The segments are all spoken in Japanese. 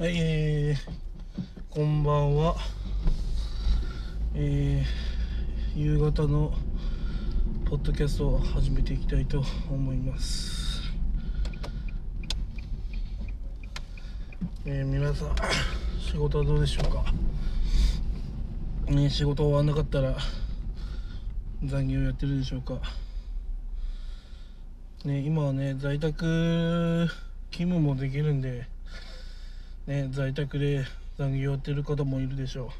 はい、えー、こんばんは。えー、夕方のポッドキャストを始めていきたいと思います。えー、皆さん、仕事はどうでしょうか？ね、仕事終わんなかったら残業やってるでしょうか？ね、今はね、在宅勤務もできるんで、ね、在宅で残業やってる方もいるでしょ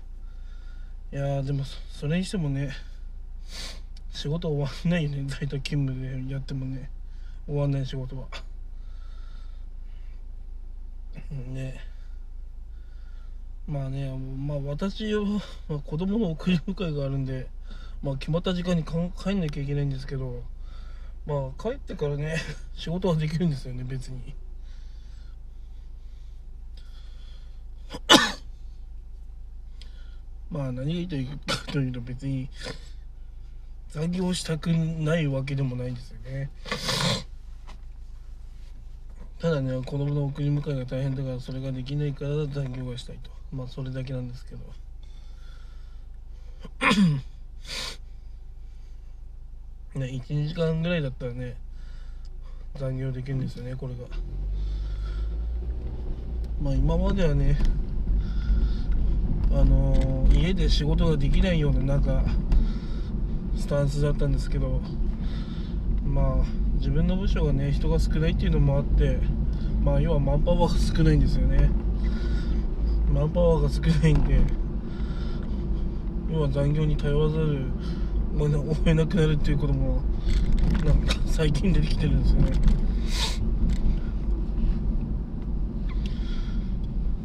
う。いやでもそれにしてもね仕事終わんないよね在宅勤務でやってもね。終わんない仕事は。ね。まあねまあ私は、まあ、子供の送り迎えがあるんでまあ決まった時間に帰んなきゃいけないんですけどまあ帰ってからね仕事はできるんですよね別に。まあ何が言いたいかというと別に残業したくないわけでもないんですよね。ただね子供の送り迎えが大変だからそれができないから残業がしたいと。まあそれだけなんですけど。ね12時間ぐらいだったらね残業できるんですよねこれが。まあ今まではねあの家で仕事ができないようななんかスタンスだったんですけどまあ自分の部署がね人が少ないっていうのもあってまあ要はマンパワーが少ないんですよね。マンパワーが少ないんで要は残業に頼らざるを得なくなるっていうこともなんか最近出てきてるんですよね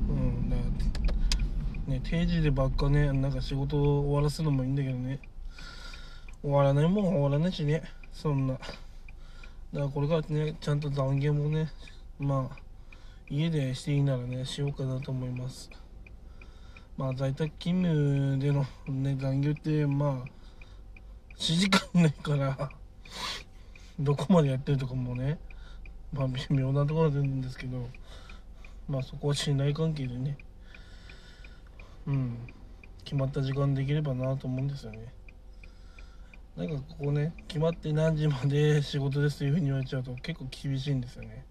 うんだからね定時でばっかねなんか仕事を終わらすのもいいんだけどね。終わらないもん終わらないしねそんな。だからこれからねちゃんと残業もねまあ家でしていいならねしようかなと思います。まあ在宅勤務でのね残業ってまあ指時間ないからどこまでやってるとかもねまあ微妙なところなんですけどまあそこは信頼関係でねうん。決まった時間できればなと思うんですよね。なんかここね決まって何時まで仕事ですというふうに言われちゃうと結構厳しいんですよね。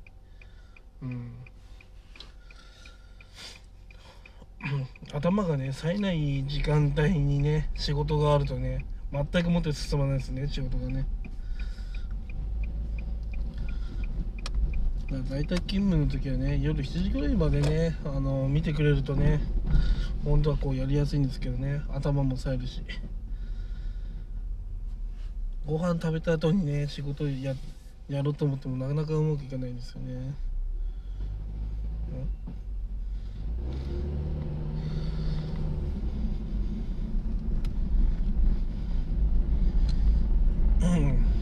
うん。頭がね冴えない時間帯にね仕事があるとね全くもって進まないですね仕事がねだから大体勤務の時はね夜7時ぐらいまでねあの見てくれるとね本当はこうやりやすいんですけどね頭も冴えるし。ご飯食べた後にね仕事ややろうと思ってもなかなかうまくいかないんですよねうん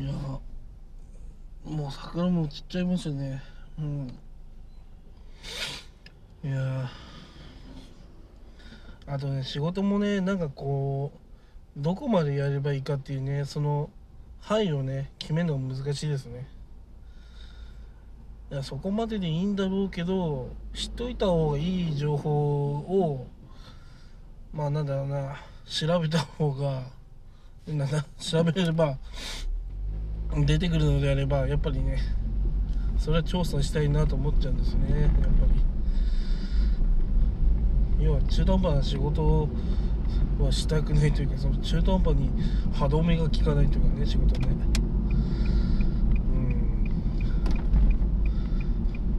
いやもう桜も散っちゃいましたね。うん。いやあとね仕事もねなんかこうどこまでやればいいかっていうねその範囲をね決めるのが難しいですね。いやそこまででいいんだろうけど知っといた方がいい情報をまあなんだろうな調べた方がなんだ調べれば出てくるのであればやっぱりねそれは調査したいなと思っちゃうんですねやっぱり。要は中途半端な仕事はしたくないというかその中途半端に歯止めが効かないというかね仕事ね。うん。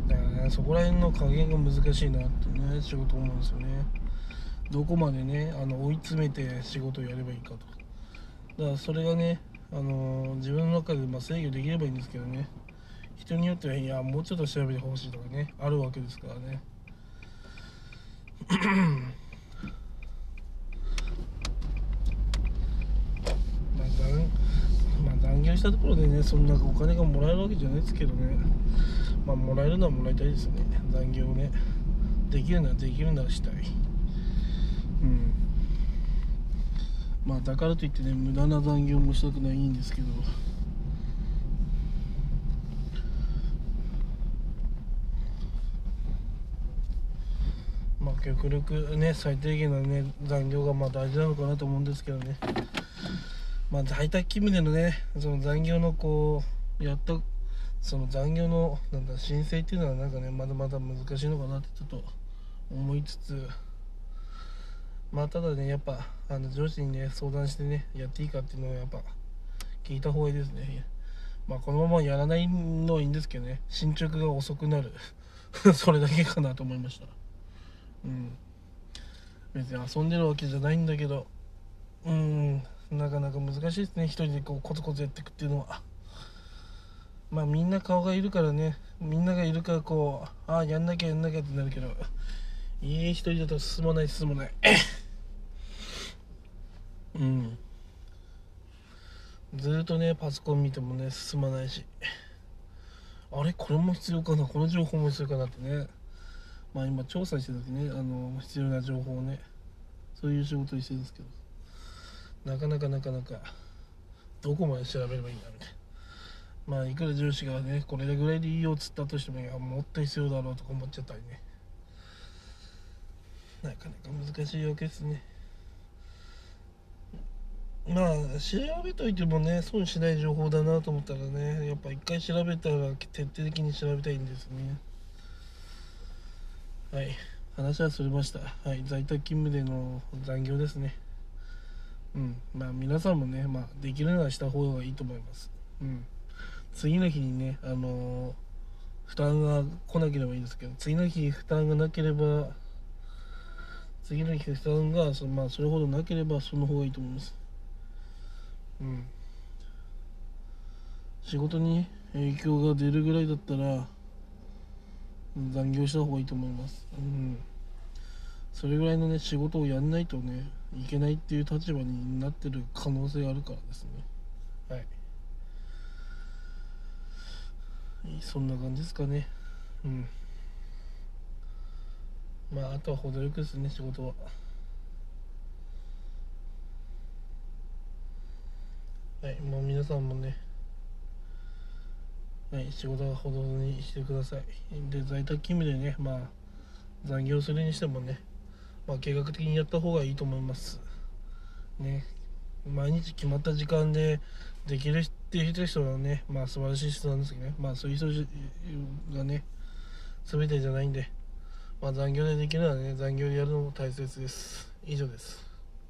だからねそこら辺の加減が難しいなってね仕事思うんですよね。どこまでねあの追い詰めて仕事をやればいいかと。だからそれがねあの自分の中でまあ制御できればいいんですけどね。人によってはいやもうちょっと調べてほしいとかねあるわけですからね。まあ残まあ残業したところでねそんなお金がもらえるわけじゃないですけどね。まあもらえるのはもらいたいですね。残業をね。できるならできるならしたいうんまあだからといってね無駄な残業もしたくないんですけど。まあ極力ね最低限のね残業がまあ大事なのかなと思うんですけどね。まあ在宅勤務でのねその残業のこうやっとその残業のなんだ申請っていうのはなんかねまだまだ難しいのかなってちょっと思いつつ。まあただねやっぱあの上司にね相談してねやっていいかっていうのはやっぱ聞いた方がいいですね。まあこのままやらないのはいいんですけどね。進捗が遅くなる。それだけかなと思いました。うん。別に遊んでるわけじゃないんだけど。うん。なかなか難しいですね。一人でこうコツコツやっていくっていうのは。まあみんな顔がいるからね。みんながいるからこうああやんなきゃやんなきゃってなるけど。いい一人だと進まない進まないうんずっとねパソコン見てもね進まないし。あれ？これも必要かな？この情報も必要かなってね。まあ今調査してる時ねあの必要な情報をねそういう仕事にしてるんですけど。なかなかなかなかどこまで調べればいいんだみたいな。まあいくら上司がねこれぐらいでいいよっつったとしてもいやもっと必要だろうとか思っちゃったりね。なかなか難しいわけですね。まあ調べといてもね損しない情報だなと思ったらねやっぱ一回調べたら徹底的に調べたいんですね。はい。話はそれました。はい。在宅勤務での残業ですね。うん。まあ皆さんもねまあできるのはした方がいいと思います。うん。次の日にねあのー、負担が来なければいいんですけど次の日負担がなければ次の日負担がそ,、まあ、それほどなければその方がいいと思います。仕事に影響が出るぐらいだったら残業した方がいいと思います。うん。それぐらいのね仕事をやんないとねいけないっていう立場になってる可能性があるからですね。はい。そんな感じですかね。うん。まああとは程よくですね仕事は。はいもう皆さんもねはい仕事はほどほどにしてください。で在宅勤務でねまあ残業するにしてもねまあ計画的にやった方がいいと思います。ね毎日決まった時間でできるっていう人はねまあ素晴らしい人なんですけどね。まあそういう人がね全てじゃないんでまあ残業でできるのはね残業でやるのも大切です。以上です。